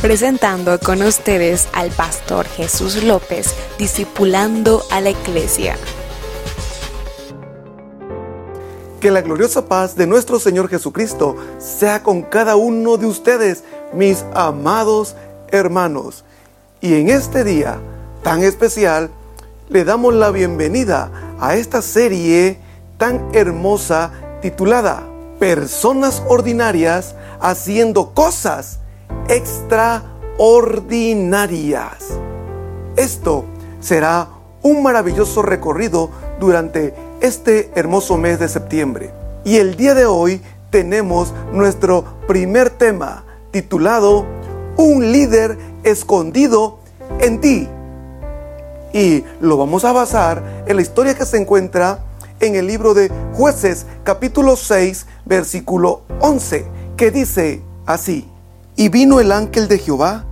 presentando con ustedes al pastor Jesús López, discipulando a la iglesia. Que la gloriosa paz de nuestro Señor Jesucristo sea con cada uno de ustedes, mis amados hermanos. Y en este día tan especial, le damos la bienvenida a esta serie tan hermosa titulada Personas ordinarias haciendo cosas extraordinarias. Esto será un maravilloso recorrido durante este hermoso mes de septiembre. Y el día de hoy tenemos nuestro primer tema titulado Un líder escondido en ti. Y lo vamos a basar en la historia que se encuentra en el libro de jueces capítulo 6 versículo 11, que dice así, y vino el ángel de Jehová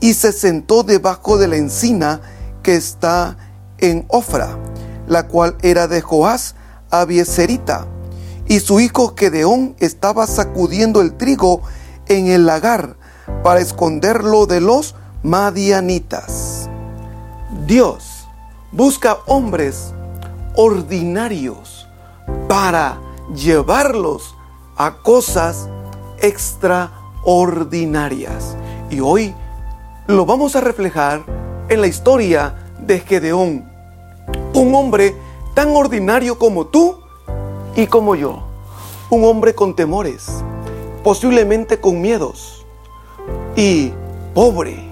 y se sentó debajo de la encina que está en Ofra, la cual era de Joás Abieserita, y su hijo Gedeón estaba sacudiendo el trigo en el lagar para esconderlo de los madianitas. Dios busca hombres ordinarios para llevarlos a cosas extraordinarias. Y hoy lo vamos a reflejar en la historia de Gedeón, un hombre tan ordinario como tú y como yo, un hombre con temores, posiblemente con miedos y pobre.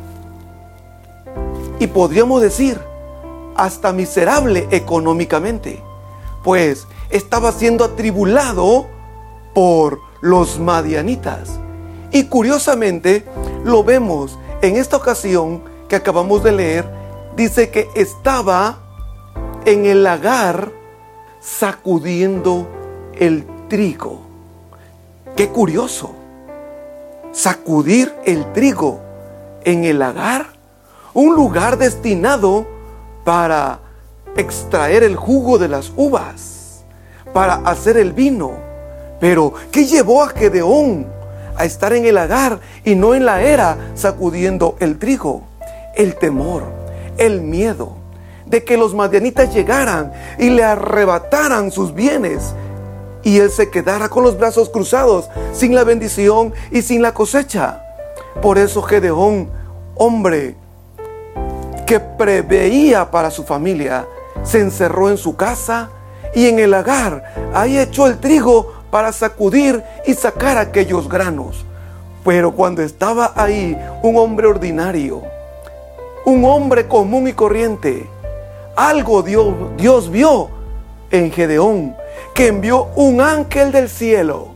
Y podríamos decir, hasta miserable económicamente, pues estaba siendo atribulado por los madianitas. Y curiosamente lo vemos en esta ocasión que acabamos de leer, dice que estaba en el lagar sacudiendo el trigo. Qué curioso. Sacudir el trigo en el lagar, un lugar destinado para extraer el jugo de las uvas, para hacer el vino. Pero, ¿qué llevó a Gedeón a estar en el lagar y no en la era sacudiendo el trigo? El temor, el miedo de que los madianitas llegaran y le arrebataran sus bienes y él se quedara con los brazos cruzados, sin la bendición y sin la cosecha. Por eso Gedeón, hombre que preveía para su familia, se encerró en su casa y en el lagar. Ahí echó el trigo para sacudir y sacar aquellos granos. Pero cuando estaba ahí un hombre ordinario, un hombre común y corriente, algo Dios, Dios vio en Gedeón, que envió un ángel del cielo.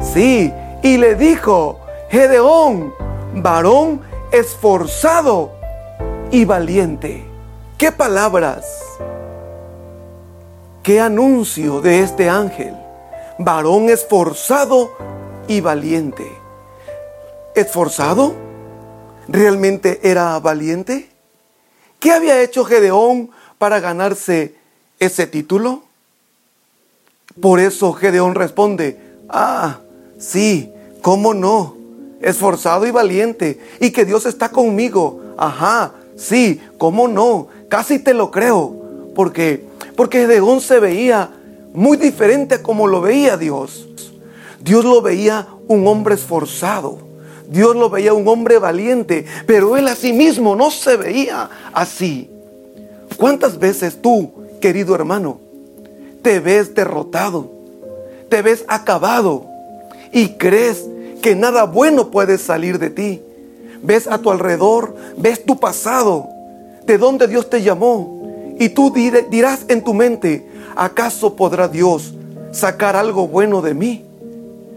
Sí, y le dijo, Gedeón, varón esforzado y valiente. ¿Qué palabras? ¿Qué anuncio de este ángel? Varón esforzado y valiente. ¿Esforzado? ¿Realmente era valiente? ¿Qué había hecho Gedeón para ganarse ese título? Por eso Gedeón responde, ah, sí, ¿cómo no? Esforzado y valiente, y que Dios está conmigo. Ajá, Sí, ¿cómo no? Casi te lo creo. Porque, porque Gedeón se veía muy diferente a como lo veía Dios. Dios lo veía un hombre esforzado. Dios lo veía un hombre valiente. Pero él a sí mismo no se veía así. ¿Cuántas veces tú, querido hermano, te ves derrotado? Te ves acabado y crees que nada bueno puede salir de ti ves a tu alrededor, ves tu pasado, de dónde Dios te llamó. Y tú dirás en tu mente, ¿acaso podrá Dios sacar algo bueno de mí?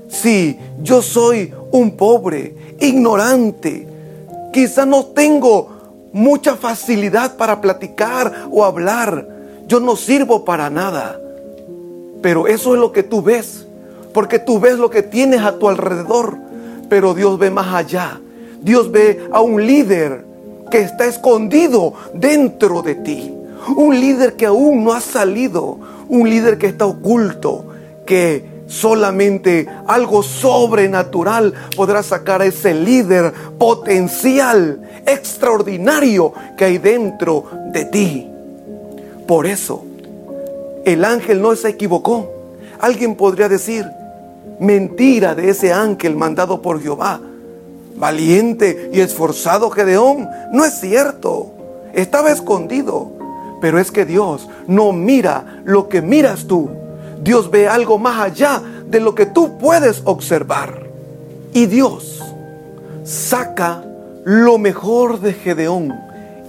Si yo soy un pobre, ignorante, quizá no tengo mucha facilidad para platicar o hablar, yo no sirvo para nada. Pero eso es lo que tú ves, porque tú ves lo que tienes a tu alrededor, pero Dios ve más allá. Dios ve a un líder que está escondido dentro de ti. Un líder que aún no ha salido. Un líder que está oculto, que Solamente algo sobrenatural podrá sacar a ese líder potencial, extraordinario que hay dentro de ti. Por eso, el ángel no se equivocó. Alguien podría decir, mentira de ese ángel mandado por Jehová. Valiente y esforzado Gedeón, no es cierto. Estaba escondido. Pero es que Dios no mira lo que miras tú. Dios ve algo más allá de lo que tú puedes observar. Y Dios saca lo mejor de Gedeón,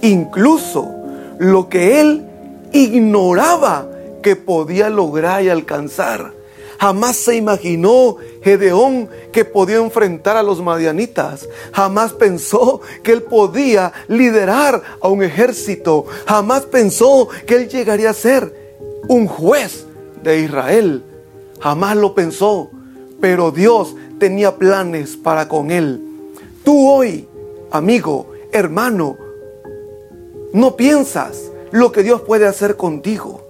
incluso lo que él ignoraba que podía lograr y alcanzar. Jamás se imaginó Gedeón que podía enfrentar a los madianitas. Jamás pensó que él podía liderar a un ejército. Jamás pensó que él llegaría a ser un juez de Israel. Jamás lo pensó. Pero Dios tenía planes para con él. Tú hoy, amigo, hermano, no piensas lo que Dios puede hacer contigo.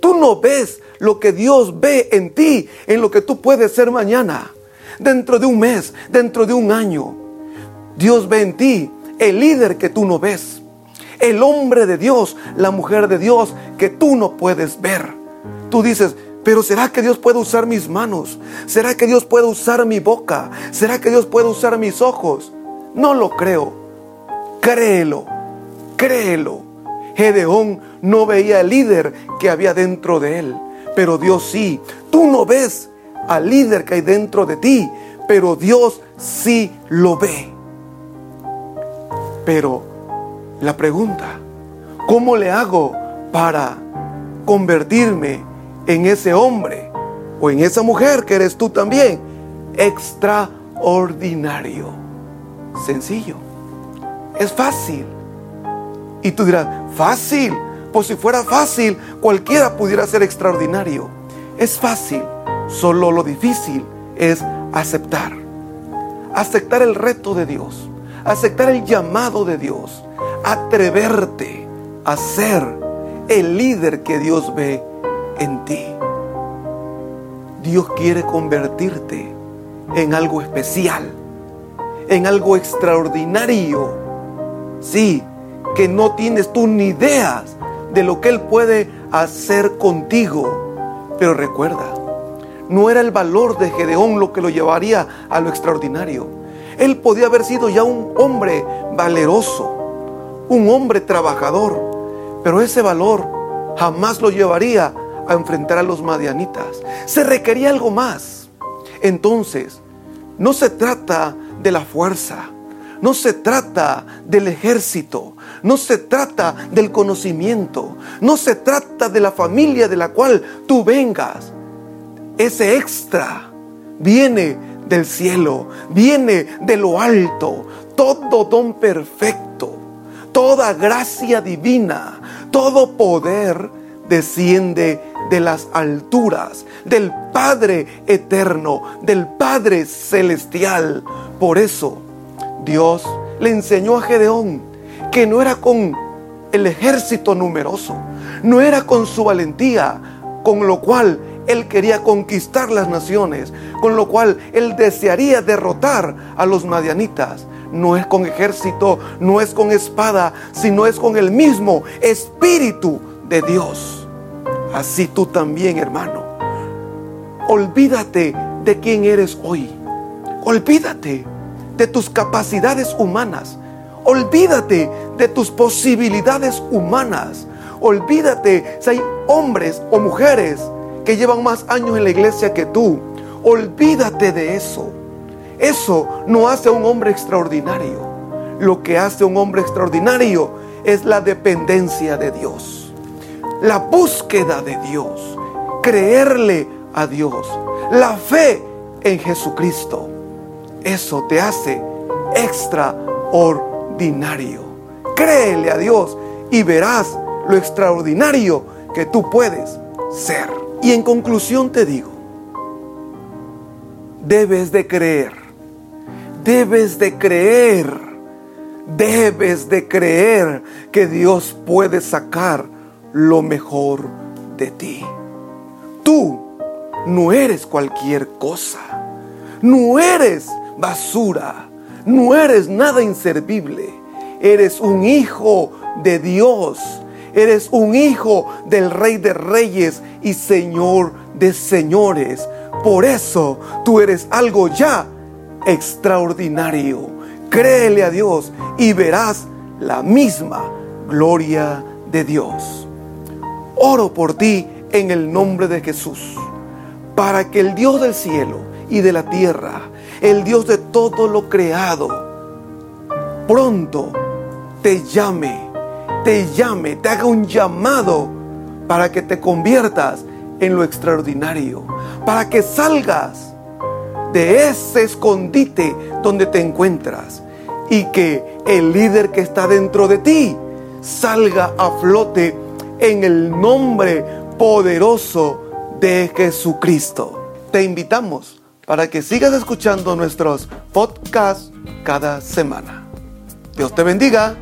Tú no ves lo que Dios ve en ti, en lo que tú puedes ser mañana, dentro de un mes, dentro de un año. Dios ve en ti el líder que tú no ves, el hombre de Dios, la mujer de Dios que tú no puedes ver. Tú dices, pero ¿será que Dios puede usar mis manos? ¿Será que Dios puede usar mi boca? ¿Será que Dios puede usar mis ojos? No lo creo. Créelo, créelo. Gedeón no veía el líder que había dentro de él, pero Dios sí. Tú no ves al líder que hay dentro de ti, pero Dios sí lo ve. Pero la pregunta, ¿cómo le hago para convertirme en ese hombre o en esa mujer que eres tú también? Extraordinario. Sencillo. Es fácil. Y tú dirás, fácil. Pues si fuera fácil, cualquiera pudiera ser extraordinario. Es fácil. Solo lo difícil es aceptar. Aceptar el reto de Dios. Aceptar el llamado de Dios. Atreverte a ser el líder que Dios ve en ti. Dios quiere convertirte en algo especial, en algo extraordinario. Sí, que no tienes tú ni ideas de lo que Él puede hacer contigo. Pero recuerda, no era el valor de Gedeón lo que lo llevaría a lo extraordinario. Él podía haber sido ya un hombre valeroso, un hombre trabajador, pero ese valor jamás lo llevaría a enfrentar a los madianitas. Se requería algo más. Entonces, no se trata de la fuerza, no se trata del ejército, no se trata del conocimiento, no se trata de la familia de la cual tú vengas. Ese extra viene del cielo, viene de lo alto, todo don perfecto, toda gracia divina, todo poder desciende de las alturas, del Padre eterno, del Padre celestial. Por eso Dios le enseñó a Gedeón que no era con el ejército numeroso, no era con su valentía, con lo cual él quería conquistar las naciones, con lo cual él desearía derrotar a los madianitas. No es con ejército, no es con espada, sino es con el mismo Espíritu de Dios. Así tú también, hermano. Olvídate de quién eres hoy. Olvídate de tus capacidades humanas. Olvídate de tus posibilidades humanas. Olvídate si hay hombres o mujeres que llevan más años en la iglesia que tú. Olvídate de eso. Eso no hace a un hombre extraordinario. Lo que hace a un hombre extraordinario es la dependencia de Dios. La búsqueda de Dios. Creerle a Dios. La fe en Jesucristo. Eso te hace extraordinario. Créele a Dios y verás lo extraordinario que tú puedes ser. Y en conclusión te digo, debes de creer, debes de creer, debes de creer que Dios puede sacar lo mejor de ti. Tú no eres cualquier cosa. No eres basura. No eres nada inservible. Eres un hijo de Dios. Eres un hijo del Rey de Reyes y Señor de Señores. Por eso tú eres algo ya extraordinario. Créele a Dios y verás la misma gloria de Dios. Oro por ti en el nombre de Jesús, para que el Dios del cielo y de la tierra, el Dios de todo lo creado, pronto te llame, te llame, te haga un llamado para que te conviertas en lo extraordinario, para que salgas de ese escondite donde te encuentras y que el líder que está dentro de ti salga a flote en el nombre poderoso de Jesucristo. Te invitamos para que sigas escuchando nuestros podcasts cada semana. Dios te bendiga.